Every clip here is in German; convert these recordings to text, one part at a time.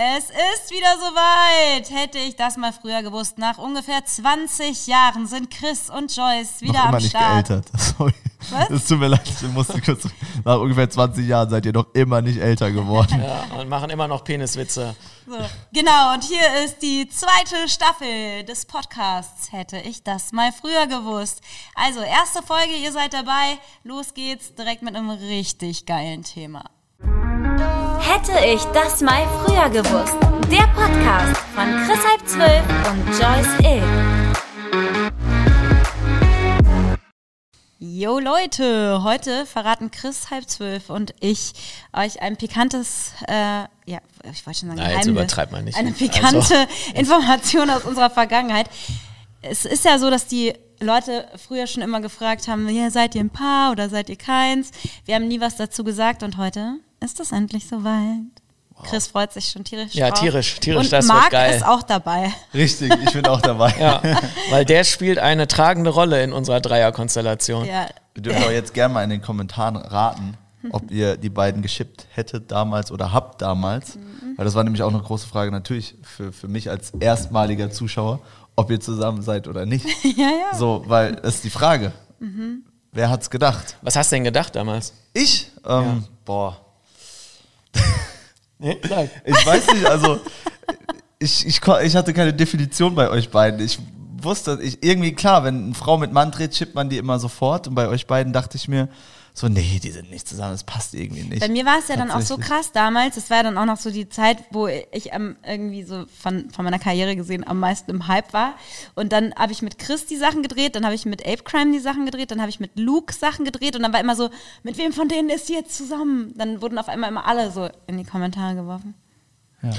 Es ist wieder soweit. Hätte ich das mal früher gewusst. Nach ungefähr 20 Jahren sind Chris und Joyce wieder noch am immer nicht Start. geältert. Sorry. Was? Es tut mir leid, ich musste kurz. Nach ungefähr 20 Jahren seid ihr noch immer nicht älter geworden. Ja, und machen immer noch Peniswitze. So. Genau, und hier ist die zweite Staffel des Podcasts. Hätte ich das mal früher gewusst. Also, erste Folge, ihr seid dabei. Los geht's direkt mit einem richtig geilen Thema. Hätte ich das mal früher gewusst. Der Podcast von Chris Halb Zwölf und Joyce Ill. Jo Leute, heute verraten Chris halb zwölf und ich euch ein pikantes, äh, ja, ich wollte schon sagen, Na, jetzt Geheimnis. übertreib mal nicht. Eine Also- pikante Information aus unserer Vergangenheit. Es ist ja so, dass die Leute früher schon immer gefragt haben, ja, seid ihr ein Paar oder seid ihr keins? Wir haben nie was dazu gesagt und heute ist es endlich soweit. Chris freut sich schon tierisch Ja, drauf. tierisch, tierisch, und das wird Marc geil. ist auch dabei. Richtig, ich bin auch dabei. Ja, weil der spielt eine tragende Rolle in unserer Dreierkonstellation. Ja, Wir dürfen auch jetzt gerne mal in den Kommentaren raten, ob ihr die beiden geschippt hättet damals oder habt damals. Mhm. Weil das war nämlich auch eine große Frage natürlich für, für mich als erstmaliger Zuschauer, ob ihr zusammen seid oder nicht. ja, ja. So, weil das ist die Frage. Mhm. Wer hat's gedacht? Was hast du denn gedacht damals? Ich? Ähm, Boah. Nee, nein. Ich weiß nicht, also ich, ich, ich hatte keine Definition bei euch beiden. Ich wusste, ich, irgendwie klar, wenn eine Frau mit Mann dreht, chippt man die immer sofort. Und bei euch beiden dachte ich mir, so, nee, die sind nicht zusammen, das passt irgendwie nicht. Bei mir war es ja dann auch so krass damals. Es war ja dann auch noch so die Zeit, wo ich am, irgendwie so von, von meiner Karriere gesehen am meisten im Hype war. Und dann habe ich mit Chris die Sachen gedreht, dann habe ich mit Ape Crime die Sachen gedreht, dann habe ich mit Luke Sachen gedreht und dann war immer so, mit wem von denen ist sie jetzt zusammen? Dann wurden auf einmal immer alle so in die Kommentare geworfen.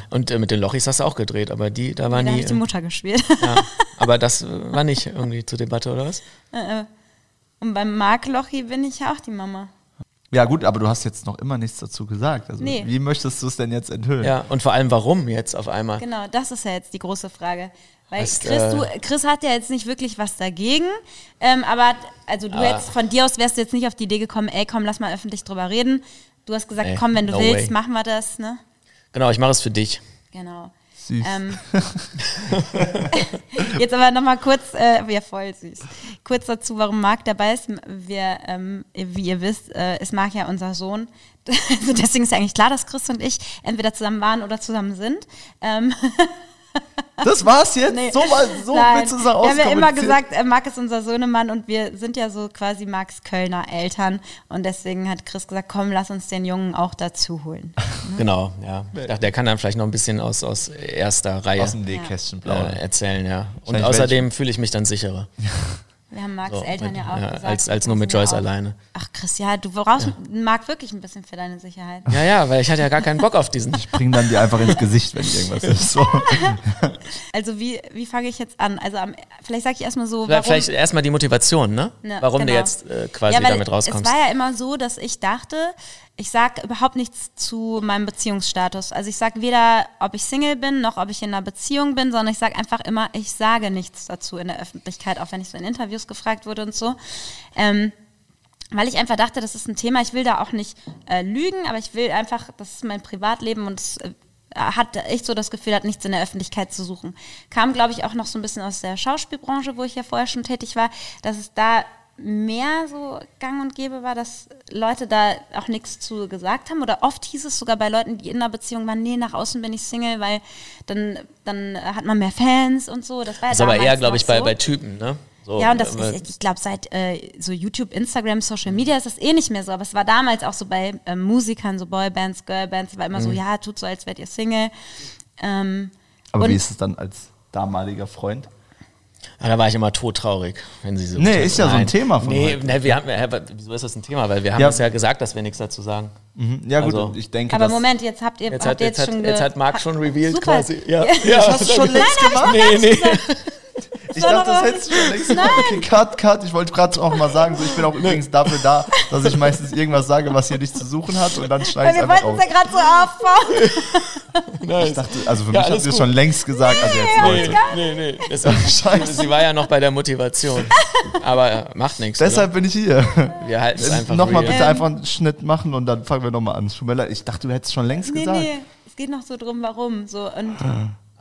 Und äh, mit den Lochis hast du auch gedreht, aber die, da war da habe nie. ich die Mutter gespielt. ja, aber das äh, war nicht irgendwie zur Debatte, oder was? Und beim Mark Lochi bin ich ja auch die Mama. Ja, gut, aber du hast jetzt noch immer nichts dazu gesagt. Also, Nee. wie möchtest du es denn jetzt enthüllen? Ja, und vor allem warum jetzt auf einmal? Genau, das ist ja jetzt die große Frage. Weil Chris, äh, du, Chris hat ja jetzt nicht wirklich was dagegen, ähm, aber also du Ah. jetzt von dir aus wärst du jetzt nicht auf die Idee gekommen, ey, komm, lass mal öffentlich drüber reden. Du hast gesagt, Nee, komm, wenn du no willst, way. machen wir das, ne? Genau, ich mache es für dich. Genau. Süß. Ähm, jetzt aber nochmal kurz, äh, ja voll süß, kurz dazu, warum Marc dabei ist. Wir, ähm, wie ihr wisst, äh, ist Marc ja unser Sohn. Also deswegen ist ja eigentlich klar, dass Chris und ich entweder zusammen waren oder zusammen sind. Ähm, Das war's jetzt? Nee. So, mal- so Nein. willst du es Wir haben ja immer gesagt, äh, Marc ist unser Sohnemann und wir sind ja so quasi Marcs Kölner Eltern. Und deswegen hat Chris gesagt, komm, lass uns den Jungen auch dazu holen. Genau, ja. Ich dachte, der kann dann vielleicht noch ein bisschen aus, aus erster Reihe Aus dem plaudern. äh, erzählen, ja. Und außerdem fühle ich mich dann sicherer. Wir haben Marcs So, Eltern ja auch ja, gesagt. als- als nur mit Joyce alleine. Ach Chris, ja, du brauchst Marc wirklich ein bisschen für deine Sicherheit. Ja, ja, weil ich hatte ja gar keinen Bock auf diesen. Bring dann die einfach ins Gesicht, wenn irgendwas ist. So. Also wie, wie fange ich jetzt an? Also am, vielleicht sage ich erstmal so, Vielleicht, warum... vielleicht erstmal die Motivation, ne? Ne, Warum du genau. jetzt äh, quasi ja, weil damit rauskommst. Es war ja immer so, dass ich dachte, ich sage überhaupt nichts zu meinem Beziehungsstatus. Also ich sage weder, ob ich Single bin, noch ob ich in einer Beziehung bin, sondern ich sage einfach immer, ich sage nichts dazu in der Öffentlichkeit, auch wenn ich so in Interviews gefragt wurde und so. Ähm, weil ich einfach dachte, das ist ein Thema, ich will da auch nicht äh, lügen, aber ich will einfach, das ist mein Privatleben und es äh, hat echt so das Gefühl, hat nichts in der Öffentlichkeit zu suchen. Kam, glaube ich, auch noch so ein bisschen aus der Schauspielbranche, wo ich ja vorher schon tätig war, dass es da mehr so gang und gäbe war, dass Leute da auch nichts zu gesagt haben. Oder oft hieß es sogar bei Leuten, die in einer Beziehung waren, nee, nach außen bin ich Single, weil dann, dann hat man mehr Fans und so. Das war ja Das ist aber eher, glaube ich, noch bei, so. bei Typen, ne? So, Ja, und das ist, ich glaube, seit äh, so YouTube, Instagram, Social Media ist das eh nicht mehr so. Aber es war damals auch so bei ähm, Musikern, so Boybands, Girlbands, war immer so, ja, tut so, als wärt ihr Single. Ähm, Aber wie ist es dann als damaliger Freund? Ah, da war ich immer todtraurig, wenn sie so. Nee, ist ja so ein Nein. Thema von Nee, heute. nee wir haben, hä, wieso ist das ein Thema? Weil wir haben Ja. uns ja gesagt, dass wir nichts dazu sagen. Mhm. Ja, gut, Also- ich denke, aber dass- Moment, jetzt habt ihr, Jetzt habt hat, ihr jetzt, jetzt, hat, schon jetzt hat Marc schon revealed Super. quasi. Ja, Ja, hast du schon längst gemacht? Nee, nee. Ich dachte, das hättest du schon längst. Okay, cut, cut. Ich wollte gerade auch mal sagen, so, ich bin auch übrigens dafür da, dass ich meistens irgendwas sage, was hier nichts zu suchen hat und dann schneide ich wir einfach wollten es ja gerade so aufbauen. Nice. Ich dachte, also für Ja, mich habt ihr gut. schon längst gesagt, also jetzt Nee, nee, nee. Das, Scheiße. sie war ja noch bei der Motivation. Aber äh, macht nichts. Deshalb bin ich hier. oder? Wir halten es einfach Nochmal bitte einfach einen Schnitt machen und dann fangen wir nochmal an. Tut mir leid, ich dachte, du hättest schon längst Nee, gesagt. nee. Es geht noch so drum, warum. So, und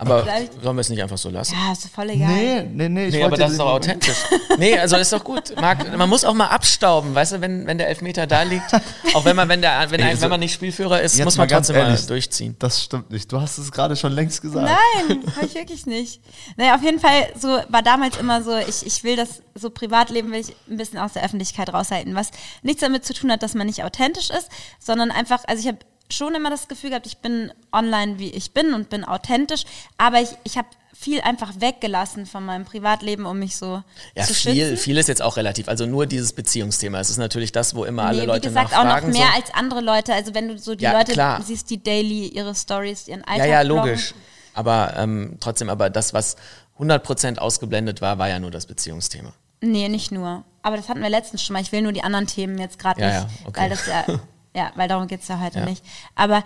Aber Vielleicht- sollen wir es nicht einfach so lassen? ja, ist doch voll egal. Nee, nee, nee. Ich Nee, aber das ist doch authentisch. Nee, also ist doch gut. Marc, man muss auch mal abstauben, weißt du, wenn, wenn der Elfmeter da liegt. Auch wenn man, wenn, der, wenn, Ey, ein, so- wenn man nicht Spielführer ist, muss mal man ganz trotzdem mal ehrlich. durchziehen. Das stimmt nicht. Du hast es gerade schon längst gesagt. Nein, habe ich wirklich nicht. Naja, auf jeden Fall so war damals immer so, ich, ich will das so Privatleben will ich ein bisschen aus der Öffentlichkeit raushalten, was nichts damit zu tun hat, dass man nicht authentisch ist, sondern einfach, also ich habe schon immer das Gefühl gehabt, ich bin online, wie ich bin und bin authentisch, aber ich, ich habe viel einfach weggelassen von meinem Privatleben, um mich so Ja, zu viel, schützen. viel ist jetzt auch relativ. Also nur dieses Beziehungsthema. Es ist natürlich das, wo immer alle Nee, Leute wie gesagt, auch noch mehr so. als andere Leute. Also wenn du so die Ja, Leute klar. siehst, die daily ihre Stories, ihren Ja, Alltag ja, bloggen. logisch. Aber ähm, trotzdem, aber das, was 100% ausgeblendet war, war ja nur das Beziehungsthema. Nee, nicht nur. Aber das hatten wir letztens schon mal. Ich will nur die anderen Themen jetzt gerade Ja, nicht. ja, okay. Weil das ja, ja, weil darum geht es ja heute Ja. nicht. Aber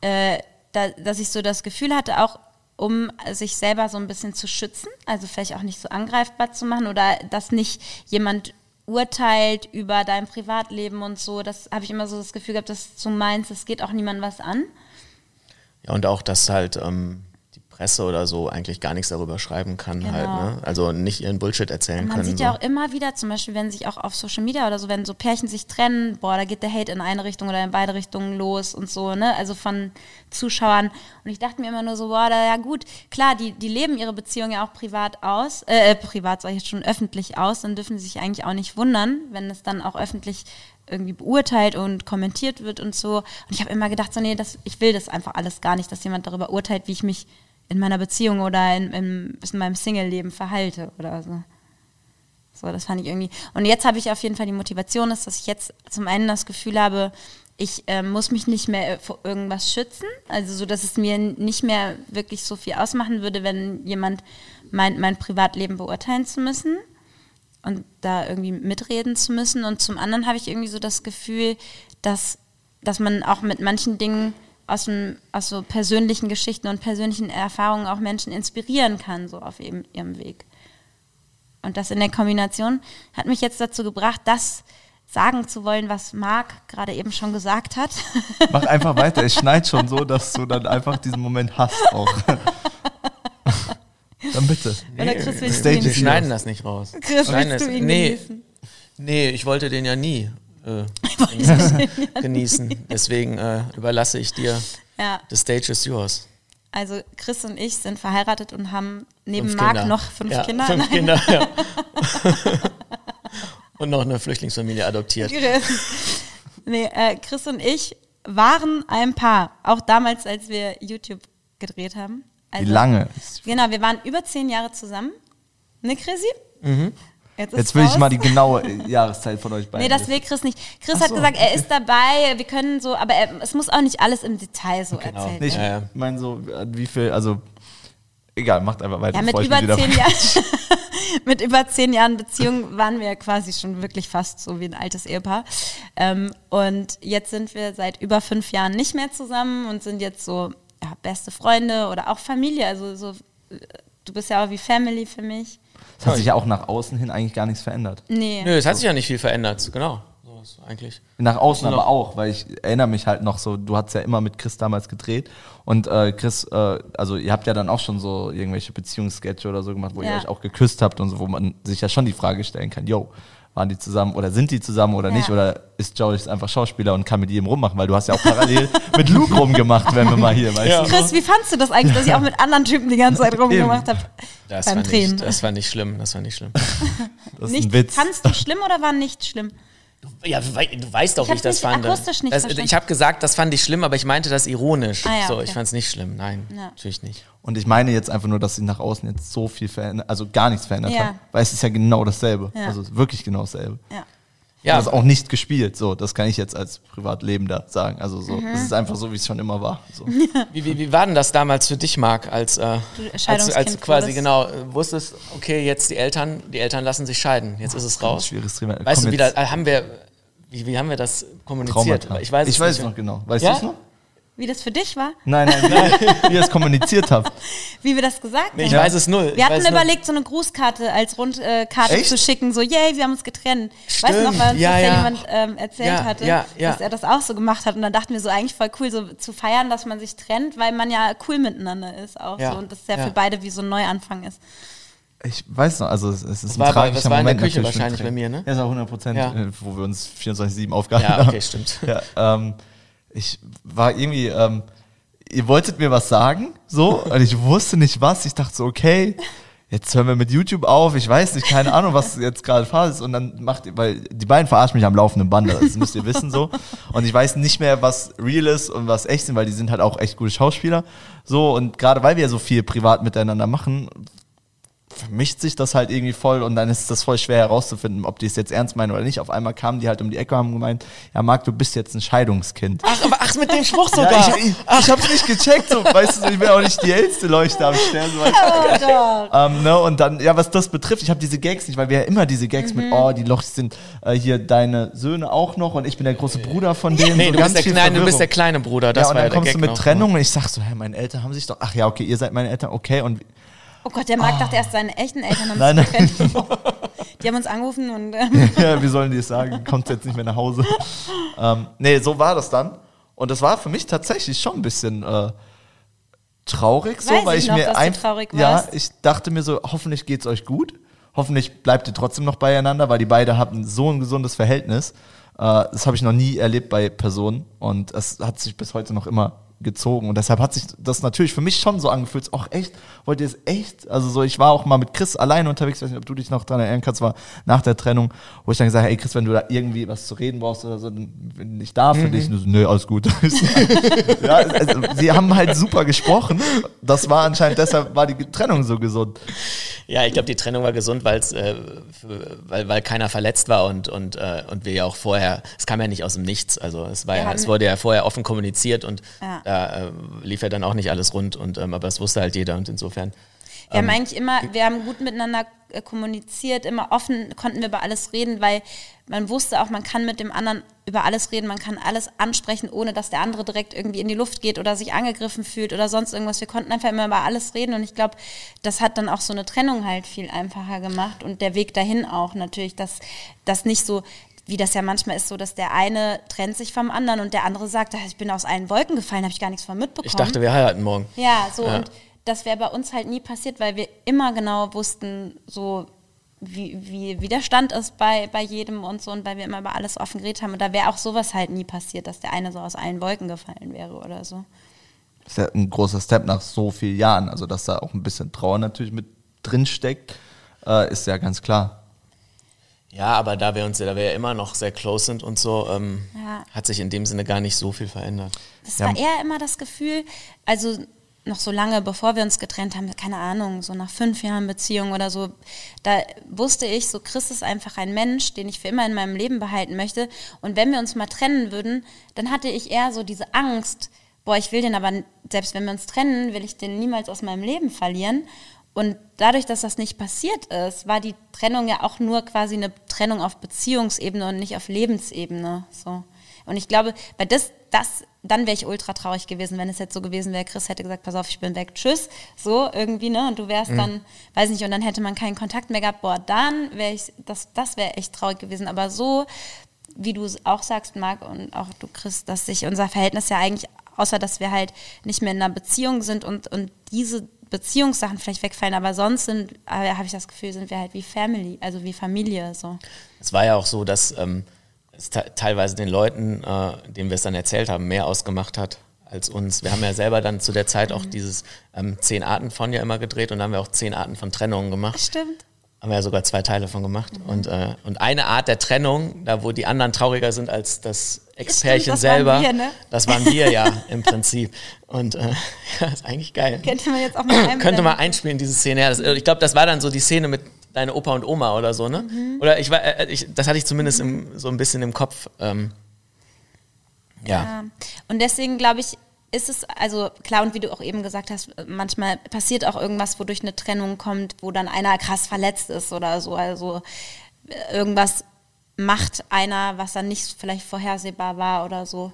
äh, da, dass ich so das Gefühl hatte, auch um sich selber so ein bisschen zu schützen, also vielleicht auch nicht so angreifbar zu machen oder dass nicht jemand urteilt über dein Privatleben und so, das habe ich immer so das Gefühl gehabt, dass du meinst, es geht auch niemandem was an. Ja, und auch, dass halt ähm, Presse oder so eigentlich gar nichts darüber schreiben kann Genau. halt, ne? Also nicht ihren Bullshit erzählen Man können. sieht so. ja auch immer wieder, zum Beispiel, wenn sich auch auf Social Media oder so, wenn so Pärchen sich trennen, boah, da geht der Hate in eine Richtung oder in beide Richtungen los und so, ne? Also von Zuschauern. Und ich dachte mir immer nur so, boah, da, ja gut, klar, die, die leben ihre Beziehung ja auch privat aus, äh, privat sage ich jetzt schon öffentlich aus, dann dürfen sie sich eigentlich auch nicht wundern, wenn es dann auch öffentlich irgendwie beurteilt und kommentiert wird und so. Und ich habe immer gedacht, so, nee, das, ich will das einfach alles gar nicht, dass jemand darüber urteilt, wie ich mich in meiner Beziehung oder in, in, in meinem Single-Leben verhalte oder so. So, das fand ich irgendwie. Und jetzt habe ich auf jeden Fall die Motivation, dass ich jetzt zum einen das Gefühl habe, ich äh, muss mich nicht mehr äh, vor irgendwas schützen. Also so, dass es mir nicht mehr wirklich so viel ausmachen würde, wenn jemand meint, mein Privatleben beurteilen zu müssen und da irgendwie mitreden zu müssen. Und zum anderen habe ich irgendwie so das Gefühl, dass, dass man auch mit manchen Dingen aus, dem, aus so persönlichen Geschichten und persönlichen Erfahrungen auch Menschen inspirieren kann, so auf eben ihrem Weg. Und das in der Kombination hat mich jetzt dazu gebracht, das sagen zu wollen, was Marc gerade eben schon gesagt hat. Mach einfach weiter. Es schneit schon so, dass du dann einfach diesen Moment hast auch. dann bitte. Oder Chris, Wir schneiden das nicht raus. Chris, Schneiden willst du das- ihn nee, nee, ich wollte den ja nie äh, genießen. Deswegen äh, überlasse ich dir. Ja, The stage is yours. also Chris und ich sind verheiratet und haben neben Fünf Marc Kinder. noch fünf ja, Kinder. Fünf Nein. Kinder, ja. Und noch eine Flüchtlingsfamilie adoptiert. Chris. Nee, äh, Chris und ich waren ein Paar. Auch damals, als wir YouTube gedreht haben. Wie Also- lange? Genau, wir waren über zehn Jahre zusammen. Ne, Chrissy? Jetzt, Jetzt will ich raus. mal die genaue äh, Jahreszeit von euch beiden. Nee, das will Chris nicht. Chris Ach hat so, gesagt, er ist dabei, wir können so, aber er, es muss auch nicht alles im Detail so Genau. erzählt Nee, ich werden. Ja, ja. meine so, äh, wie viel, also egal, macht einfach weiter. Ja, mit ich über, mich wieder- zehn Jahren, mit über zehn Jahren Beziehung waren wir ja quasi schon wirklich fast so wie ein altes Ehepaar. Ähm, und jetzt sind wir seit über fünf Jahren nicht mehr zusammen und sind jetzt so ja, beste Freunde oder auch Familie. Also so, äh, du bist ja auch wie Family für mich. Es hat sich ja auch nach außen hin eigentlich gar nichts verändert. Nee. Nö, es hat sich ja nicht viel verändert. Genau. So ist eigentlich. Nach außen aber auch, weil ich erinnere mich halt noch so, du hast ja immer mit Chris damals gedreht und äh, Chris, äh, also ihr habt ja dann auch schon so irgendwelche Beziehungssketche oder so gemacht, wo ihr Ja. euch auch geküsst habt und so, wo man sich ja schon die Frage stellen kann, yo, waren die zusammen oder sind die zusammen oder Ja. nicht oder ist Joyce einfach Schauspieler und kann mit jedem rummachen, weil du hast ja auch parallel mit Luke rumgemacht, wenn wir mal hier, weißt Ja. du? Chris, wie fandst du das eigentlich, dass ich auch mit anderen Typen die ganze Zeit rumgemacht habe? Das Beim ich, das fand ich schlimm. Das fand ich schlimm. Das ist Nicht, ein Witz. Fandst du schlimm oder war nicht schlimm? Ja, du, wei- du weißt doch, Ich wie ich das fand. nicht akustisch nicht das, verstanden. ich habe gesagt, das fand ich schlimm, aber ich meinte das ironisch. Ah ja, so, okay. ich fand es nicht schlimm. Nein, Ja. natürlich nicht. Und ich meine jetzt einfach nur, dass sich nach außen jetzt so viel verändert, also gar nichts verändert Ja. hat, weil es ist ja genau dasselbe, Ja. also wirklich genau dasselbe. Ja. Ja, Das ist auch nicht gespielt, so, das kann ich jetzt als Privatlebender sagen. Also so, Mhm. es ist einfach so, wie es schon immer war. So. wie, wie, wie war denn das damals für dich, Marc, als, äh, als, als quasi genau äh, wusstest, okay, jetzt die Eltern, die Eltern lassen sich scheiden, jetzt ist es raus. Schwieriges Thema. Weißt Komm du, wie, da, äh, haben wir, wie, wie haben wir das kommuniziert? Traumata. Ich weiß es ich weiß nicht. es noch genau. Weißt Ja? du es noch? Wie das für dich war? Nein, nein, wie, wie ihr es kommuniziert habt. Wie wir das gesagt Nee, ich haben? weiß es null. Ich Wir hatten überlegt, so eine Grußkarte als Rundkarte Echt? zu schicken, so, yay, wir haben uns getrennt. Weißt du noch, Stimmt. weil uns Ja, das ja, ja. jemand ähm, erzählt Ja, hatte, ja, ja. dass er das auch so gemacht hat. Und dann dachten wir so, eigentlich voll cool, so zu feiern, dass man sich trennt, weil man ja cool miteinander ist auch Ja, so. Und das ja, ja. für beide wie so ein Neuanfang ist. Ich weiß noch, also es, ist war ein bei- tragischer das war in der Moment Küche wahrscheinlich bei mir, ne? Ja, ist auch 100 Prozent, Ja. äh, wo wir uns 24-7 aufgehalten Ja, haben. okay, stimmt. Ja, ähm, ich war irgendwie, ähm, ihr wolltet mir was sagen, so, und ich wusste nicht was. Ich dachte so, okay, jetzt hören wir mit YouTube auf. Ich weiß nicht, keine Ahnung, was jetzt gerade Phase ist. Und dann macht ihr, weil die beiden verarschen mich am laufenden Band, das müsst ihr wissen so. Und ich weiß nicht mehr, was real ist und was echt sind, weil die sind halt auch echt gute Schauspieler. So, und gerade weil wir so viel privat miteinander machen, vermischt sich das halt irgendwie voll und dann ist das voll schwer herauszufinden, ob die es jetzt ernst meinen oder nicht. Auf einmal kamen die halt um die Ecke und haben gemeint, ja Marc, du bist jetzt ein Scheidungskind. Ach, aber ach, mit dem Spruch sogar. Ja, ich, ich, ich hab's nicht gecheckt, so, weißt du, ich bin auch nicht die hellste Leuchte am Stern. So, Oh, doch. ähm, ne, und dann, ja, was das betrifft, ich habe diese Gags nicht, weil wir ja immer diese Gags Mhm. mit, oh, die Lochs sind äh, hier deine Söhne auch noch und ich bin der große Bruder von denen. nee, so du ganz bist, der, viel nein, du bist Verwirrung. der kleine Bruder. Das ja, und war dann der kommst Gag du mit noch. Trennung und ich sag so, hä, meine Eltern haben sich doch, ach ja, okay, ihr seid meine Eltern, okay, und Oh Gott, der Marc dachte erst, seine echten Eltern haben Nein, sich getrennt. Die haben uns angerufen und ähm, ja, wie sollen die es sagen? Kommt jetzt nicht mehr nach Hause. ähm, nee, so war das dann. Und das war für mich tatsächlich schon ein bisschen äh, traurig, so, Weiß weil ich ich, noch, mir einfach. Ja, ich dachte mir so, hoffentlich geht's euch gut. Hoffentlich bleibt ihr trotzdem noch beieinander, weil die beide hatten so ein gesundes Verhältnis. Äh, das habe ich noch nie erlebt bei Personen und es hat sich bis heute noch immer gezogen und deshalb hat sich das natürlich für mich schon so angefühlt, ach echt, wollt ihr es echt? Also so, ich war auch mal mit Chris alleine unterwegs, weiß nicht, ob du dich noch dran erinnern kannst, war nach der Trennung, wo ich dann gesagt habe, ey Chris, wenn du da irgendwie was zu reden brauchst oder so, dann bin ich da für dich. Und du so, nö, alles gut. ja, also, sie haben halt super gesprochen. Das war anscheinend, deshalb war die Trennung so gesund. Ja, ich glaube, die Trennung war gesund, weil's, äh, weil, weil keiner verletzt war und, und, äh, und wir ja auch vorher, es kam ja nicht aus dem Nichts. Also es war ja, haben- es wurde ja vorher offen kommuniziert und Ja. Da äh, lief ja dann auch nicht alles rund und ähm, aber es wusste halt jeder und insofern. Wir Ähm, haben eigentlich immer, wir haben gut miteinander äh, kommuniziert, immer offen konnten wir über alles reden, weil man wusste auch, man kann mit dem anderen über alles reden, man kann alles ansprechen, ohne dass der andere direkt irgendwie in die Luft geht oder sich angegriffen fühlt oder sonst irgendwas. Wir konnten einfach immer über alles reden und ich glaube, das hat dann auch so eine Trennung halt viel einfacher gemacht und der Weg dahin auch natürlich, dass das nicht so wie das ja manchmal ist, so dass der eine trennt sich vom anderen und der andere sagt, "Ah, ich bin aus allen Wolken gefallen, habe ich gar nichts von mitbekommen. Ich dachte, wir heiraten morgen. Ja, so Ja. und das wäre bei uns halt nie passiert, weil wir immer genau wussten, so wie, wie, wie der Stand ist bei, bei jedem und so und weil wir immer über alles offen geredet haben. Und da wäre auch sowas halt nie passiert, dass der eine so aus allen Wolken gefallen wäre oder so. Das ist ja ein großer Step nach so vielen Jahren. Also, dass da auch ein bisschen Trauer natürlich mit drin steckt, äh, ist ja ganz klar. Ja, aber da wir uns, da wir ja immer noch sehr close sind und so, ähm, Ja. hat sich in dem Sinne gar nicht so viel verändert. Das Ja. war eher immer das Gefühl, also noch so lange bevor wir uns getrennt haben, keine Ahnung, so nach fünf Jahren Beziehung oder so, da wusste ich, so Chris ist einfach ein Mensch, den ich für immer in meinem Leben behalten möchte. Und wenn wir uns mal trennen würden, dann hatte ich eher so diese Angst, boah, ich will den aber, selbst wenn wir uns trennen, will ich den niemals aus meinem Leben verlieren. Und dadurch, dass das nicht passiert ist, war die Trennung ja auch nur quasi eine Trennung auf Beziehungsebene und nicht auf Lebensebene. So. Und ich glaube, bei das, das, dann wäre ich ultra traurig gewesen, wenn es jetzt so gewesen wäre, Chris hätte gesagt, pass auf, ich bin weg, tschüss, so irgendwie, ne? Und du wärst dann, weiß nicht, und dann hätte man keinen Kontakt mehr gehabt, boah, dann wäre ich, das, das wäre echt traurig gewesen. Aber so, wie du auch sagst, Marc, und auch du, Chris, dass sich unser Verhältnis ja eigentlich, außer dass wir halt nicht mehr in einer Beziehung sind und, und diese Beziehungssachen vielleicht wegfallen, aber sonst sind, äh, habe ich das Gefühl, sind wir halt wie Family, also wie Familie, so. Es war ja auch so, dass ähm, es te teilweise den Leuten, äh, denen wir es dann erzählt haben, mehr ausgemacht hat als uns. Wir haben ja selber dann zu der Zeit auch dieses ähm, zehn Arten von ja immer gedreht und dann haben wir auch zehn Arten von Trennungen gemacht. Stimmt. Haben wir ja sogar zwei Teile von gemacht. Und, äh, und eine Art der Trennung, da wo die anderen trauriger sind als das Ex-Pärchen das waren selber, wir, ne? das waren wir ja im Prinzip. Und äh, ja, ist eigentlich geil. Könnte man jetzt auch mal. Könnte man einspielen, diese Szene. Ja, das, ich glaube, das war dann so die Szene mit deine Opa und Oma oder so, ne? Mhm. Oder ich war, äh, ich, das hatte ich zumindest im, so ein bisschen im Kopf. Ähm, ja. Ja. Und deswegen glaube ich, ist es, also klar, und wie du auch eben gesagt hast, manchmal passiert auch irgendwas, wodurch eine Trennung kommt, wo dann einer krass verletzt ist oder so. Also äh, irgendwas macht einer, was dann nicht vielleicht vorhersehbar war oder so,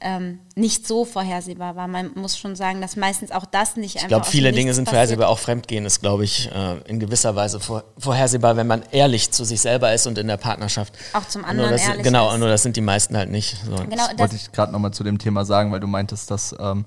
ähm, nicht so vorhersehbar war. Man muss schon sagen, dass meistens auch das nicht Ich einfach. glaube, aus viele Dinge sind passiert. vorhersehbar. Auch Fremdgehen ist, glaube ich, äh, in gewisser Weise vor, vorhersehbar, wenn man ehrlich zu sich selber ist und in der Partnerschaft. Auch zum Nur anderen das, ehrlich Genau, ist. nur das sind die meisten halt nicht. So. Genau, das, wollte ich gerade nochmal zu dem Thema sagen, weil du meintest, dass ähm,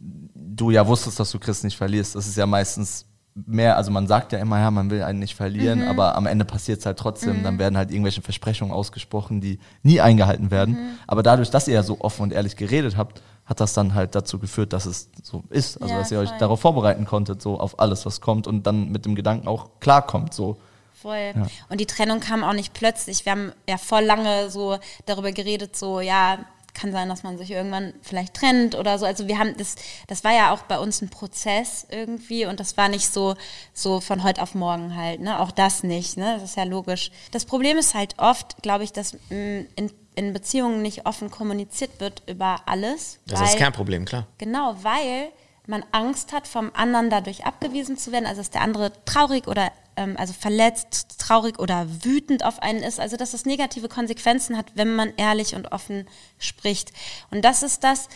du ja wusstest, dass du Chris nicht verlierst. Das ist ja meistens mehr, also man sagt ja immer, ja, man will einen nicht verlieren, aber am Ende passiert es halt trotzdem. Dann werden halt irgendwelche Versprechungen ausgesprochen, die nie eingehalten werden. Aber dadurch, dass ihr ja so offen und ehrlich geredet habt, hat das dann halt dazu geführt, dass es so ist. Also Ja, dass ihr euch voll. darauf vorbereiten konntet, so auf alles, was kommt und dann mit dem Gedanken auch klarkommt. So. Voll. Und die Trennung kam auch nicht plötzlich. Wir haben ja voll lange so darüber geredet, so, ja, kann sein, dass man sich irgendwann vielleicht trennt oder so. Also wir haben das, das war ja auch bei uns ein Prozess irgendwie und das war nicht so, so von heute auf morgen halt, ne? Auch das nicht, ne? Das ist ja logisch. Das Problem ist halt oft, glaube ich, dass mh, in, in Beziehungen nicht offen kommuniziert wird über alles. Das ist das weil- Kernproblem, klar. Genau, weil man Angst hat, vom anderen dadurch abgewiesen zu werden, also dass der andere traurig oder ähm, also verletzt, traurig oder wütend auf einen ist, also dass es negative Konsequenzen hat, wenn man ehrlich und offen spricht. Und das ist das,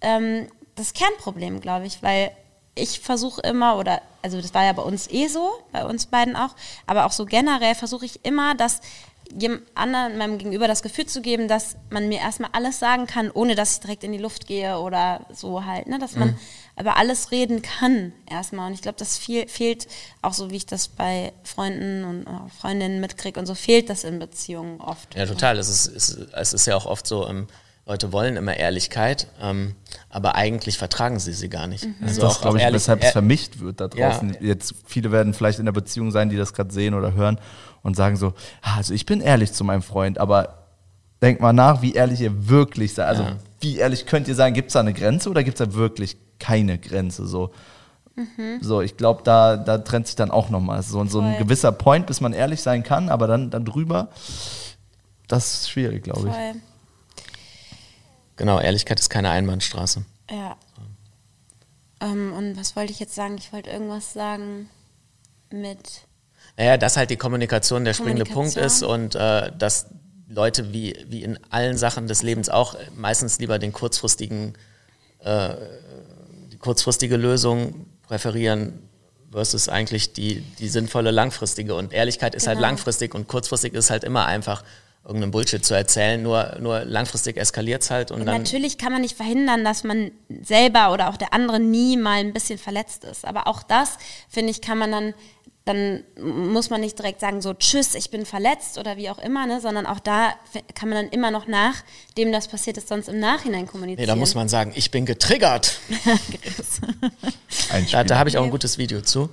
ähm, das Kernproblem, glaube ich, weil ich versuche immer, oder also das war ja bei uns eh so, bei uns beiden auch, aber auch so generell versuche ich immer, dass anderen, meinem Gegenüber das Gefühl zu geben, dass man mir erstmal alles sagen kann, ohne dass ich direkt in die Luft gehe oder so halt, ne? dass man über alles reden kann erstmal. Und ich glaube, das viel, fehlt, auch so wie ich das bei Freunden und äh, Freundinnen mitkriege und so, fehlt das in Beziehungen oft. Ja, total. Es ist, es, es ist ja auch oft so, ähm, Leute wollen immer Ehrlichkeit, ähm, aber eigentlich vertragen sie sie gar nicht. Also das auch- glaube ich, weshalb es äh, vermischt wird da Ja. draußen. Jetzt viele werden vielleicht in der Beziehung sein, die das gerade sehen oder hören und sagen so, "Ah, also ich bin ehrlich zu meinem Freund, aber denkt mal nach, wie ehrlich ihr wirklich seid. Also Ja. wie ehrlich könnt ihr sein? Gibt es da eine Grenze oder gibt es da wirklich keine Grenze? So, so ich glaube, da, da trennt sich dann auch nochmal so, so ein gewisser Point, bis man ehrlich sein kann, aber dann, dann drüber, das ist schwierig, glaube ich. Voll. Genau, Ehrlichkeit ist keine Einbahnstraße. Ja. Ähm, und was wollte ich jetzt sagen? Ich wollte irgendwas sagen mit. Naja, dass halt die Kommunikation der springende Punkt Kommunikation. ist und äh, dass Leute wie, wie in allen Sachen des Lebens auch meistens lieber den kurzfristigen, äh, die kurzfristige Lösung präferieren versus eigentlich die, die sinnvolle langfristige. Und Ehrlichkeit ist halt Genau. langfristig und kurzfristig ist halt immer einfach irgendeinen Bullshit zu erzählen, nur, nur langfristig eskaliert es halt und Und dann natürlich kann man nicht verhindern, dass man selber oder auch der andere nie mal ein bisschen verletzt ist. Aber auch das, finde ich, kann man dann, dann muss man nicht direkt sagen, so tschüss, ich bin verletzt oder wie auch immer, ne? sondern auch da kann man dann immer noch nachdem das passiert ist, sonst im Nachhinein kommunizieren. Nee, da muss man sagen, ich bin getriggert. Ein Da, da habe ich auch ein gutes Video zu.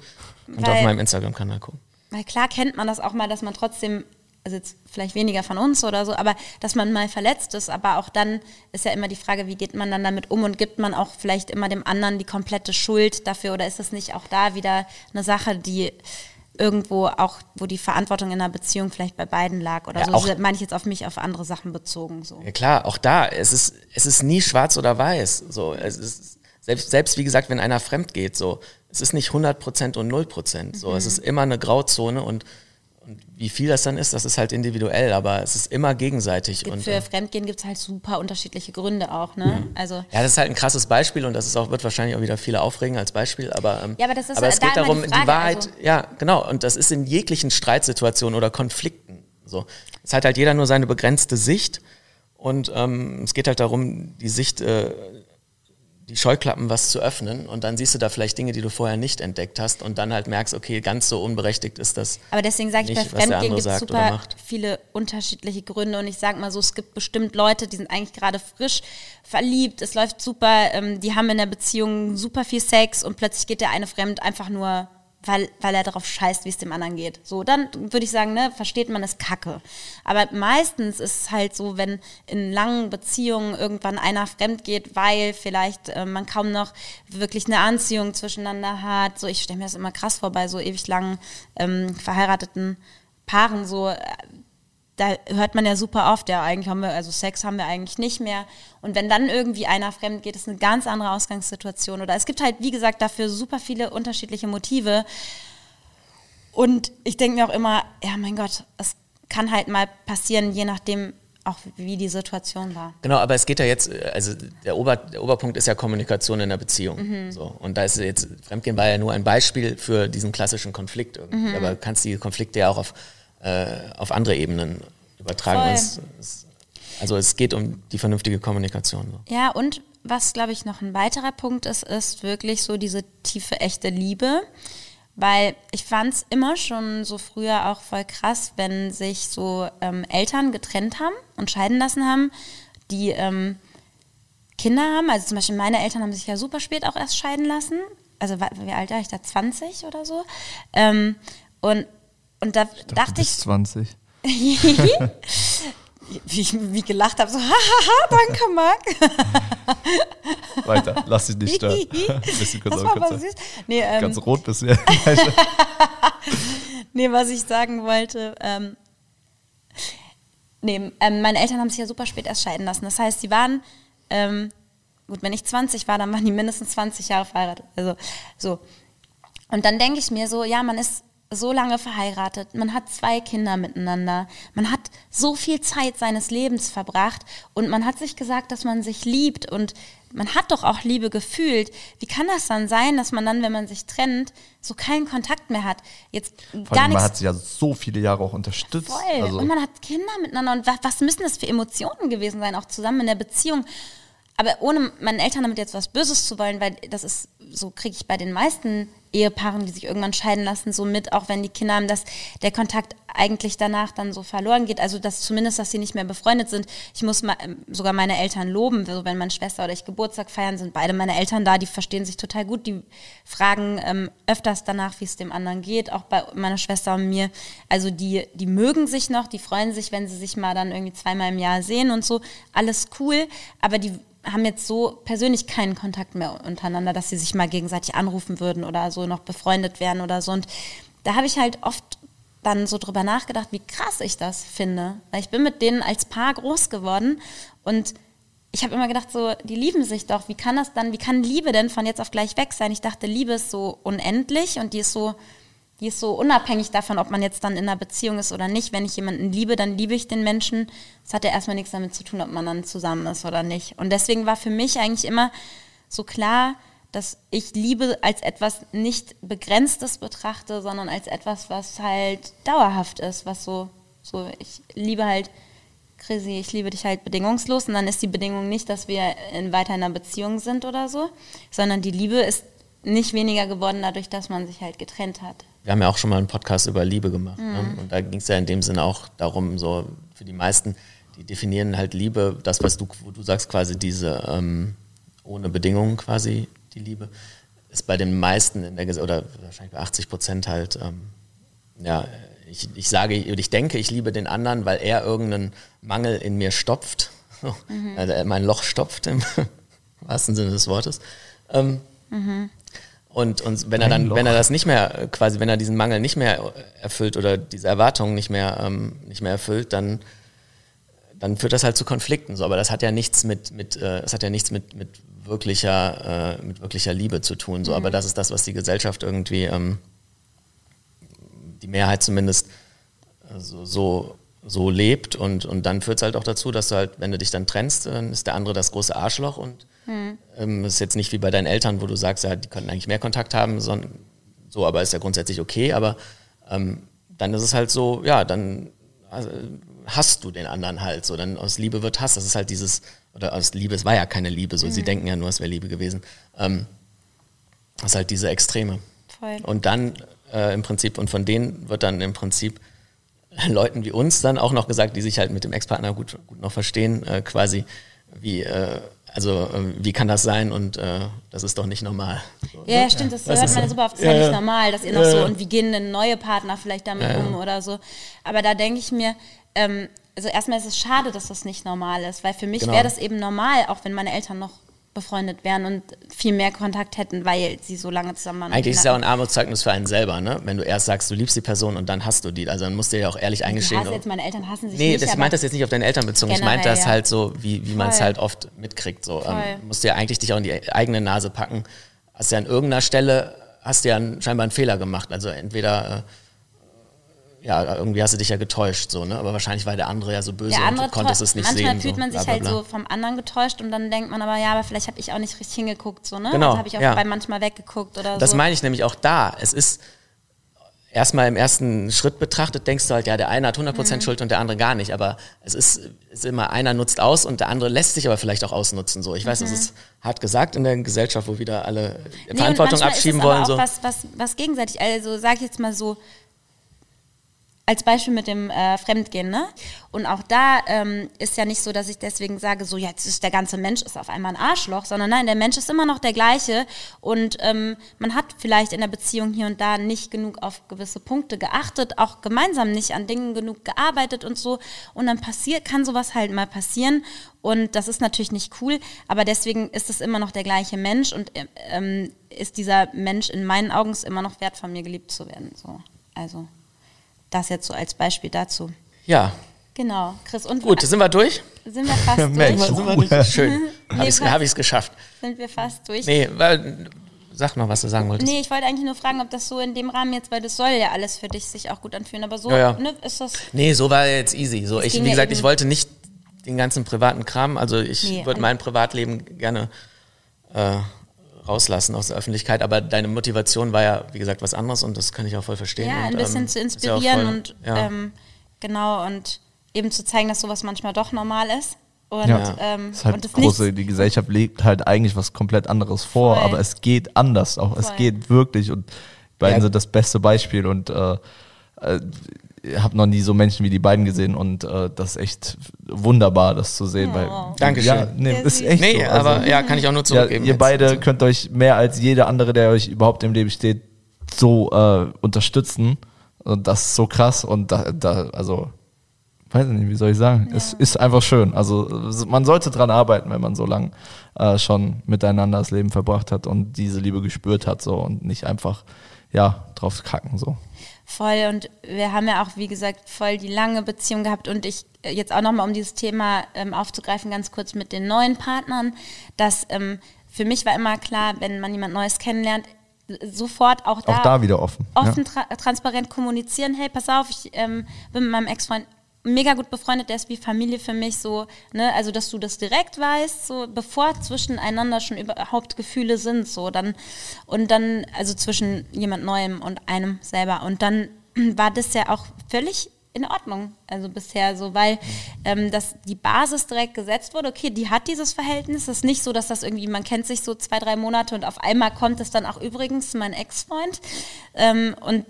Und Weil- auf meinem Instagram-Kanal gucken. Weil klar kennt man das auch mal, dass man trotzdem, also jetzt vielleicht weniger von uns oder so, aber dass man mal verletzt ist. Aber auch dann ist ja immer die Frage, wie geht man dann damit um und gibt man auch vielleicht immer dem anderen die komplette Schuld dafür oder ist das nicht auch da wieder eine Sache, die irgendwo auch, wo die Verantwortung in einer Beziehung vielleicht bei beiden lag oder Ja, so. auch- Das meine ich jetzt auf mich, auf andere Sachen bezogen. So. Ja klar, auch da, es ist, es ist nie schwarz oder weiß. So, es ist, selbst, selbst wie gesagt, wenn einer fremd geht, so, es ist nicht 100% und 0%. So, es ist immer eine Grauzone und, und wie viel das dann ist, das ist halt individuell, aber es ist immer gegenseitig. Und, für äh, Fremdgehen gibt es halt super unterschiedliche Gründe auch, ne? Also ja, das ist halt ein krasses Beispiel und das ist auch, wird wahrscheinlich auch wieder viele aufregen als Beispiel, aber, ähm, Ja, aber das ist aber es da geht darum, die die, Frage, Wahrheit, also- ja, genau, und das ist in jeglichen Streitsituationen oder Konflikten so. Es hat halt jeder nur seine begrenzte Sicht und ähm, es geht halt darum, die Sicht, äh, die Scheuklappen was zu öffnen und dann siehst du da vielleicht Dinge, die du vorher nicht entdeckt hast und dann halt merkst, okay, ganz so unberechtigt ist das. Aber deswegen sage ich, bei Fremdgehen gibt es super viele unterschiedliche Gründe. Und ich sage mal so, es gibt bestimmt Leute, die sind eigentlich gerade frisch verliebt, es läuft super, ähm, die haben in der Beziehung super viel Sex und plötzlich geht der eine fremd einfach nur, weil, weil er darauf scheißt, wie es dem anderen geht. So, dann würde ich sagen, ne, versteht man es kacke. Aber meistens ist es halt so, wenn in langen Beziehungen irgendwann einer fremd geht, weil vielleicht äh, man kaum noch wirklich eine Anziehung zwischeneinander hat. So, ich stelle mir das immer krass vor bei so ewig langen ähm, verheirateten Paaren so. Da hört man ja super oft, ja, eigentlich haben wir, also Sex haben wir eigentlich nicht mehr. Und wenn dann irgendwie einer fremd geht, ist eine ganz andere Ausgangssituation. Oder es gibt halt, wie gesagt, dafür super viele unterschiedliche Motive. Und ich denke mir auch immer, ja, mein Gott, es kann halt mal passieren, je nachdem auch wie die Situation war. Genau, aber es geht ja jetzt, also der, Ober, der Oberpunkt ist ja Kommunikation in der Beziehung. Mhm. So. Und da ist jetzt, Fremdgehen war ja nur ein Beispiel für diesen klassischen Konflikt irgendwie. Mhm. Aber kannst die Konflikte ja auch auf, äh, auf andere Ebenen übertragen. Es, es, also es geht um die vernünftige Kommunikation. Ja, und was, glaube ich, noch ein weiterer Punkt ist, ist wirklich so diese tiefe, echte Liebe. Weil ich fand es immer schon so früher auch voll krass, wenn sich so ähm, Eltern getrennt haben und scheiden lassen haben, die ähm, Kinder haben. Also zum Beispiel meine Eltern haben sich ja super spät auch erst scheiden lassen. Also wie alt war ich da? 20 oder so. Ähm, und, und da dachte ich, Bis 20. wie ich wie gelacht habe, so, hahaha, danke, Marc. Weiter, lass dich nicht stören. Bisschen kurz Das war kurz. süß. Nee, ähm, Ganz rot bist du. nee, was ich sagen wollte, ähm, nee, ähm, meine Eltern haben sich ja super spät erst scheiden lassen. Das heißt, sie waren, ähm, gut, wenn ich 20 war, dann waren die mindestens 20 Jahre verheiratet. Also, so. Und dann denke ich mir so, ja, man ist so lange verheiratet, man hat zwei Kinder miteinander, man hat so viel Zeit seines Lebens verbracht und man hat sich gesagt, dass man sich liebt und man hat doch auch Liebe gefühlt. Wie kann das dann sein, dass man dann, wenn man sich trennt, so keinen Kontakt mehr hat? Jetzt Vor gar allem, man nichts hat sich ja so viele Jahre auch unterstützt. Voll. Also, und man hat Kinder miteinander. Und was, was müssen das für Emotionen gewesen sein, auch zusammen in der Beziehung? Aber ohne meinen Eltern damit jetzt was Böses zu wollen, weil das ist, so kriege ich bei den meisten Ehepaaren, die sich irgendwann scheiden lassen, so mit, auch wenn die Kinder haben, dass der Kontakt eigentlich danach dann so verloren geht. Also dass zumindest, dass sie nicht mehr befreundet sind. Ich muss mal, ähm, sogar meine Eltern loben, so wenn meine Schwester oder ich Geburtstag feiern, sind beide meine Eltern da, die verstehen sich total gut, die fragen ähm, öfters danach, wie es dem anderen geht, auch bei meiner Schwester und mir. Also die, die mögen sich noch, die freuen sich, wenn sie sich mal dann irgendwie zweimal im Jahr sehen und so. Alles cool, aber die haben jetzt so persönlich keinen Kontakt mehr untereinander, dass sie sich mal gegenseitig anrufen würden oder so noch befreundet werden oder so. Und da habe ich halt oft dann so drüber nachgedacht, wie krass ich das finde. Weil ich bin mit denen als Paar groß geworden und ich habe immer gedacht, so, die lieben sich doch. Wie kann das dann, wie kann Liebe denn von jetzt auf gleich weg sein? Ich dachte, Liebe ist so unendlich und die ist so, die ist so unabhängig davon, ob man jetzt dann in einer Beziehung ist oder nicht. Wenn ich jemanden liebe, dann liebe ich den Menschen. Das hat ja erstmal nichts damit zu tun, ob man dann zusammen ist oder nicht. Und deswegen war für mich eigentlich immer so klar, dass ich Liebe als etwas nicht Begrenztes betrachte, sondern als etwas, was halt dauerhaft ist, was so, so ich liebe halt Chrissy, ich liebe dich halt bedingungslos und dann ist die Bedingung nicht, dass wir in weiter in einer Beziehung sind oder so, sondern die Liebe ist nicht weniger geworden dadurch, dass man sich halt getrennt hat. Wir haben ja auch schon mal einen Podcast über Liebe gemacht. Ne? Und da ging es ja in dem Sinne auch darum, so für die meisten, die definieren halt Liebe, das, was du, wo du sagst, quasi diese ähm, ohne Bedingungen quasi die Liebe, ist bei den meisten in der oder wahrscheinlich bei 80 Prozent halt, ähm, ja, ich, ich sage, ich denke, ich liebe den anderen, weil er irgendeinen Mangel in mir stopft. Also er mein Loch stopft im wahrsten Sinne des Wortes. Ähm, und, und wenn er dann, wenn er das nicht mehr, quasi, wenn er diesen Mangel nicht mehr erfüllt oder diese Erwartungen nicht mehr, ähm, nicht mehr erfüllt, dann, dann führt das halt zu Konflikten. So, aber das hat ja nichts mit, mit, äh, das hat ja nichts mit, mit wirklicher, äh, mit wirklicher Liebe zu tun. So, aber das ist das, was die Gesellschaft irgendwie, ähm, die Mehrheit zumindest äh, so, so, so lebt und, und dann führt es halt auch dazu, dass du halt, wenn du dich dann trennst, dann ist der andere das große Arschloch und ähm, das ist jetzt nicht wie bei deinen Eltern, wo du sagst, ja, die könnten eigentlich mehr Kontakt haben, sondern so, aber ist ja grundsätzlich okay, aber ähm, dann ist es halt so, ja, dann also, hasst du den anderen halt so, dann aus Liebe wird Hass, das ist halt dieses, oder aus Liebe, es war ja keine Liebe, so, sie denken ja nur, es wäre Liebe gewesen, ähm, das ist halt diese Extreme. Voll. Und dann äh, im Prinzip, und von denen wird dann im Prinzip Leuten wie uns dann auch noch gesagt, die sich halt mit dem Ex-Partner gut, gut noch verstehen, äh, quasi, wie, äh, also äh, wie kann das sein und äh, das ist doch nicht normal. Ja, ja, stimmt, das Das hört man so. ja super oft. Das ist Ja, ja nicht ja. normal, dass ihr noch Ja, so, ja. und wie gehen denn neue Partner vielleicht damit Ja, ja. um oder so. Aber da denke ich mir, ähm, also erstmal ist es schade, dass das nicht normal ist, weil für mich Genau. wäre das eben normal, auch wenn meine Eltern noch befreundet wären und viel mehr Kontakt hätten, weil sie so lange zusammen waren. Eigentlich ist ja auch ein Armutszeugnis für einen selber, ne? Wenn du erst sagst, du liebst die Person und dann hast du die. Also dann musst du dir ja auch ehrlich hatten. Ich eingestehen. hasse jetzt, meine Eltern hassen sich Nee, nicht, das, ich meinte das jetzt nicht auf deine Eltern bezogen. Ich meinte das ja. halt so, wie, wie man es halt oft mitkriegt. So. Ähm, musst du ja eigentlich dich auch in die eigene Nase packen. Hast ja an irgendeiner Stelle, hast du ja einen, scheinbar einen Fehler gemacht. Also entweder ja, irgendwie hast du dich ja getäuscht, so, ne? Aber wahrscheinlich war der andere ja so böse Der und andere du konntest es nicht manchmal sehen. fühlt so, man sich bla, bla, halt bla. so vom anderen getäuscht und dann denkt man aber, ja, aber vielleicht habe ich auch nicht richtig hingeguckt, so, ne? Genau, Also habe ich auch ja. bei manchmal weggeguckt oder Das so. meine ich nämlich auch da. Es ist erstmal im ersten Schritt betrachtet, denkst du halt, ja, der eine hat 100% Mhm. Schuld und der andere gar nicht. Aber es ist, ist immer, einer nutzt aus und der andere lässt sich aber vielleicht auch ausnutzen. So, ich weiß, das ist hart gesagt in der Gesellschaft, wo wieder alle Mhm. Nee, und Verantwortung manchmal abschieben wollen. So. was, was, was gegenseitig. Also sag ich jetzt mal so, als Beispiel mit dem äh, Fremdgehen, ne? Und auch da ähm, ist ja nicht so, dass ich deswegen sage, so jetzt ist der ganze Mensch ist auf einmal ein Arschloch, sondern nein, der Mensch ist immer noch der gleiche und ähm, man hat vielleicht in der Beziehung hier und da nicht genug auf gewisse Punkte geachtet, auch gemeinsam nicht an Dingen genug gearbeitet und so und dann passiert, kann sowas halt mal passieren und das ist natürlich nicht cool, aber deswegen ist es immer noch der gleiche Mensch und ähm, ist dieser Mensch in meinen Augen immer noch wert, von mir geliebt zu werden. So. Also das jetzt so als Beispiel dazu. Ja, Genau, Chris. Und gut, sind wir durch? sind wir fast Mensch. durch? Sind wir durch? Schön. Habe ich es fast. hab ich's geschafft. Sind wir fast durch? Nee, weil, sag noch, was du sagen wolltest. Nee, ich wollte eigentlich nur fragen, ob das so in dem Rahmen jetzt, weil das soll ja alles für dich sich auch gut anfühlen, aber so Ja, ja. Ne, ist das. Nee, so war jetzt easy. So, ich, wie ja gesagt, ich wollte nicht den ganzen privaten Kram, also ich Nee, würde mein Privatleben gerne äh, rauslassen aus der Öffentlichkeit, aber deine Motivation war ja, wie gesagt, was anderes und das kann ich auch voll verstehen. Ja, ein und, bisschen ähm, zu ist ja inspirieren voll- und ja. ähm, genau und eben zu zeigen, dass sowas manchmal doch normal ist. Und, Ja. ähm, Das ist halt und das große, die Gesellschaft legt halt eigentlich was komplett anderes vor, Voll. aber es geht anders auch. Es Voll. geht wirklich und die beiden Ja. sind das beste Beispiel und äh, äh, habe noch nie so Menschen wie die beiden gesehen und äh, das ist echt wunderbar, das zu sehen. Weil, Dankeschön. Ja, nee, Sehr ist echt Nee, so. aber also, ja, kann ich auch nur ja, zurückgeben. ihr jetzt. beide Also, könnt euch mehr als jeder andere, der euch überhaupt im Leben steht, so äh, unterstützen und das ist so krass und da, da also weiß ich nicht, wie soll ich sagen? Es ist einfach schön. Also man sollte dran arbeiten, wenn man so lange äh, schon miteinander das Leben verbracht hat und diese Liebe gespürt hat so und nicht einfach ja drauf kacken so. Voll und wir haben ja auch, wie gesagt, voll die lange Beziehung gehabt und ich äh, jetzt auch nochmal, um dieses Thema ähm, aufzugreifen, ganz kurz mit den neuen Partnern, dass ähm, für mich war immer klar, wenn man jemand Neues kennenlernt, sofort auch da, Auch da wieder offen. offen, tra transparent kommunizieren, hey, pass auf, ich ähm, bin mit meinem Ex-Freund mega gut befreundet, der ist wie Familie für mich so, ne, also dass du das direkt weißt, so bevor zwischeneinander schon überhaupt Gefühle sind, so dann und dann, also zwischen jemand Neuem und einem selber. Und dann war das ja auch völlig in Ordnung, also bisher so, weil ähm, dass die Basis direkt gesetzt wurde, okay, die hat dieses Verhältnis, es ist nicht so, dass das irgendwie, man kennt sich so zwei, drei Monate und auf einmal kommt es dann auch übrigens mein Ex-Freund. Ähm, und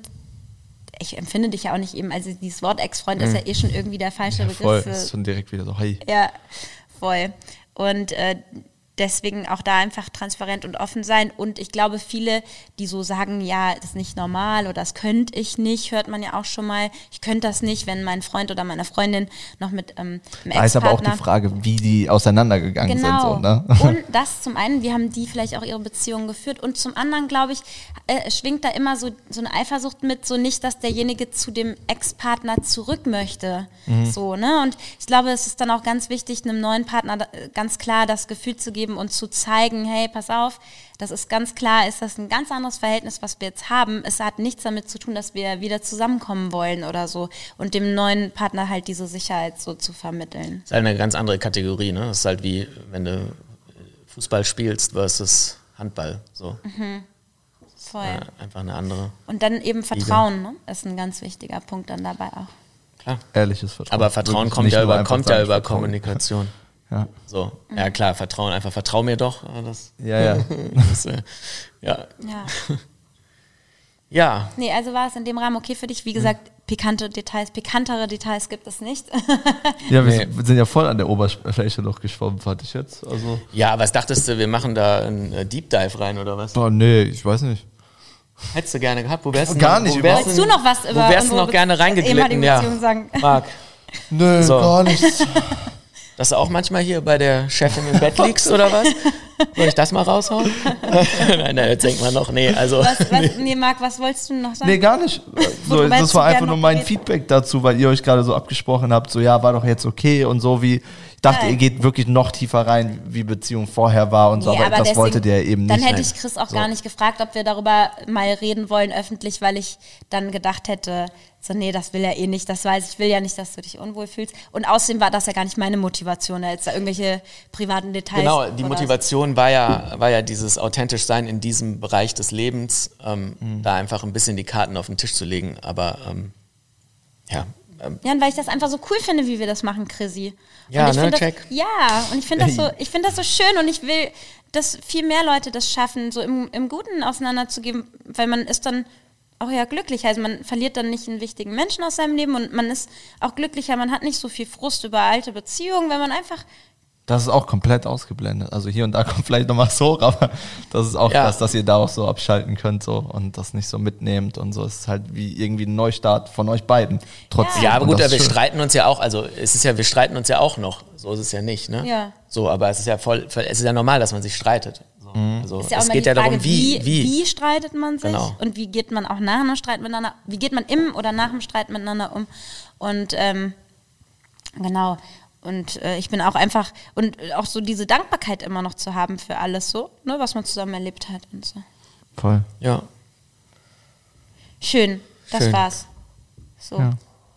ich empfinde dich ja auch nicht eben, also dieses Wort Ex-Freund ist ja eh schon irgendwie der falsche Ja, voll, Begriff. ist Für, schon direkt wieder so, hey. ja, voll. Und äh, deswegen auch da einfach transparent und offen sein. Und ich glaube, viele, die so sagen, ja, das ist nicht normal oder das könnte ich nicht, hört man ja auch schon mal. Ich könnte das nicht, wenn mein Freund oder meine Freundin noch mit ähm, einem Da ist aber auch die Frage, wie die auseinandergegangen Genau. sind. So, ne? Und das zum einen, wie haben die vielleicht auch ihre Beziehungen geführt und zum anderen, glaube ich, äh, schwingt da immer so, so eine Eifersucht mit, so nicht, dass derjenige zu dem Ex-Partner zurück möchte. Mhm. So, ne? Und ich glaube, es ist dann auch ganz wichtig, einem neuen Partner da- ganz klar das Gefühl zu geben und zu zeigen, hey, pass auf, das ist ganz klar, ist das ein ganz anderes Verhältnis, was wir jetzt haben. Es hat nichts damit zu tun, dass wir wieder zusammenkommen wollen oder so. Und dem neuen Partner halt diese Sicherheit so zu vermitteln. ist halt eine ganz andere Kategorie, ne? Das ist halt wie, wenn du Fußball spielst versus Handball. So. Voll. Ja, einfach eine andere. Und dann eben Vertrauen, ne? Ist ein ganz wichtiger Punkt dann dabei auch. Klar. Ehrliches Vertrauen. Aber Vertrauen Wirklich kommt ja über, kommt ja über. Kommunikation. Ja. So, ja klar, Vertrauen, einfach vertrau mir doch. Das, Ja, ja. das, äh, ja. Ja. ja, Nee, also war es in dem Rahmen okay für dich. Wie gesagt, pikante Details, pikantere Details gibt es nicht. Ja, wir Nee. sind- ja voll an der Oberfläche noch geschwommen, fand ich jetzt. Also, ja, was dachtest du, wir machen da einen äh, Deep Dive rein oder was? boah, nee, ich weiß nicht. Hättest du gerne gehabt? Wo wärst du Gar noch, nicht, wo wärst Wolltest du noch was über Wo wärst du noch gerne reingeglitten? Ja, Beziehung sagen? Marc, Nö, So. gar nichts. dass du auch manchmal hier bei der Chefin im Bett liegst oder was? Soll ich das mal raushauen? nein, nein, jetzt denkt man noch, nee, also. Was, was, nee, Marc, was wolltest du noch sagen? Nee, gar nicht. So, das war einfach nur mein geredet? Feedback dazu, weil ihr euch gerade so abgesprochen habt, so ja, war doch jetzt okay und so wie. Ich dachte, Nein. ihr geht wirklich noch tiefer rein, wie Beziehung vorher war und so, Nee, aber, das deswegen- wolltet ihr eben nicht. Dann hätte ich Chris auch So. gar nicht gefragt, ob wir darüber mal reden wollen öffentlich, weil ich dann gedacht hätte, so nee, das will er eh nicht, das weiß ich, will ja nicht, dass du dich unwohl fühlst. Und außerdem war das ja gar nicht meine Motivation, jetzt da irgendwelche privaten Details. Genau, die oder- War ja, war ja dieses authentisch sein in diesem Bereich des Lebens, ähm, Mhm. da einfach ein bisschen die Karten auf den Tisch zu legen. Aber ähm, ja, ähm, Ja, und weil ich das einfach so cool finde, wie wir das machen, Chrissy. Ja, und ich ne, find das, check. Ja, und ich finde das so, ich finde das so schön und ich will, dass viel mehr Leute das schaffen, so im, im Guten auseinanderzugeben, weil man ist dann auch ja glücklicher. Also man verliert dann nicht einen wichtigen Menschen aus seinem Leben und man ist auch glücklicher. Man hat nicht so viel Frust über alte Beziehungen, wenn man einfach Das ist auch komplett ausgeblendet. Also hier und da kommt vielleicht nochmal so, aber das ist auch Ja. das, dass ihr da auch so abschalten könnt so und das nicht so mitnehmt und so. Es ist halt wie irgendwie ein Neustart von euch beiden. Trotzdem. ja, aber gut, das wir streiten uns ja auch, also es ist ja, wir streiten uns ja auch noch. So ist es ja nicht, ne? Ja. So, aber es ist ja voll, voll es ist ja normal, dass man sich streitet. So, Mhm. also, ist ja auch es geht ja darum, wie, wie. wie streitet man sich Genau. und wie geht man auch nach einem Streit miteinander, wie geht man im oder nach dem Streit miteinander um und ähm, genau und äh, ich bin auch einfach und auch so diese Dankbarkeit immer noch zu haben für alles so, ne, was man zusammen erlebt hat und so. Voll. Ja, Schön, das Schön. war's. So, Ja.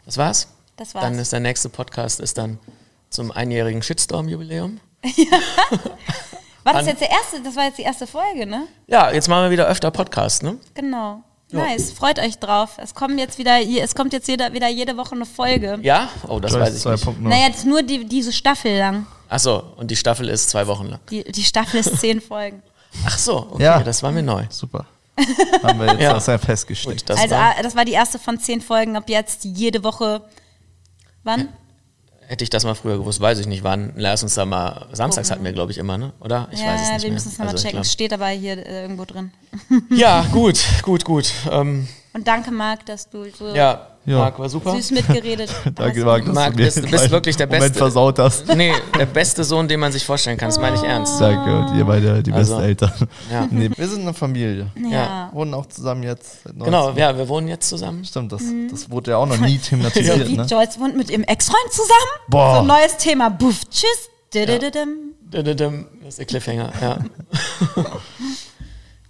das war's. das war's. Dann ist der nächste Podcast ist dann zum einjährigen Shitstorm-Jubiläum. war das jetzt der erste, das war jetzt die erste Folge, ne? Ja, jetzt machen wir wieder öfter Podcast, ne? Genau. Ja. Nice, freut euch drauf. Es kommen jetzt wieder, es kommt jetzt jeder, wieder jede Woche eine Folge. Ja? Oh, das weiß ich nicht. 2.0. Naja, ist nur die, diese Staffel lang. Ach so, und die Staffel ist zwei Wochen lang. Die, die Staffel ist zehn Folgen. Ach so, okay, Ja. das war mir neu. Super. Haben wir jetzt Ja. das ja festgestellt. Gut, das also war, ah, das war die erste von zehn Folgen. Ab jetzt jede Woche. Wann? Hätte ich das mal früher gewusst, weiß ich nicht. Wann? Lass uns da mal. Samstags hatten wir, glaube ich, immer, ne? Oder? Ich ja, weiß es nicht wir mehr. müssen es nochmal Also, checken. Es steht aber hier äh, irgendwo drin. Ja, gut, gut, gut. Ähm, Und danke, Marc, dass du so ja, Ja. Marc war super. süß mitgeredet Danke. Marc, dass Marc, du mir bist- bist wirklich der Moment Beste. versaut hast. Nee, der beste Sohn, den man sich vorstellen kann. Das meine ich ernst. Danke, und ihr beide die Also, besten Eltern. ja. Nee, wir sind eine Familie. Ja. Wohnen auch zusammen jetzt. seit Genau, 19. ja, wir wohnen jetzt zusammen. Stimmt, das, Mhm. das wurde ja auch noch nie thematisiert. Wie ne? Joyce wohnt mit ihrem Ex-Freund zusammen. Boah. So ein neues Thema. Buff, tschüss. Didididim. Dum-dum-dum, Das ist der Cliffhanger, ja.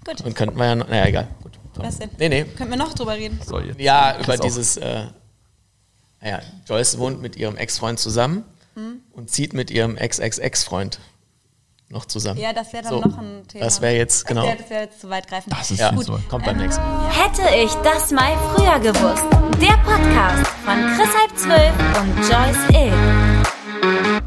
Gut, Und könnten wir ja noch. Naja, egal. Gut. Was denn? Nee, nee. Können wir noch drüber reden? So, jetzt. Ja, über dieses. Äh, naja, Joyce wohnt mit ihrem Ex-Freund zusammen Hm? und zieht mit ihrem Ex-Ex-Ex-Freund noch zusammen. Ja, das wäre dann So, noch ein Thema. Das wäre jetzt, genau. Das wäre wär jetzt zu weit greifend. Das ist Ja, gut, so. kommt beim nächsten Mal. Hätte ich das mal früher gewusst. Der Podcast von Chris halb zwölf und Joyce Ill.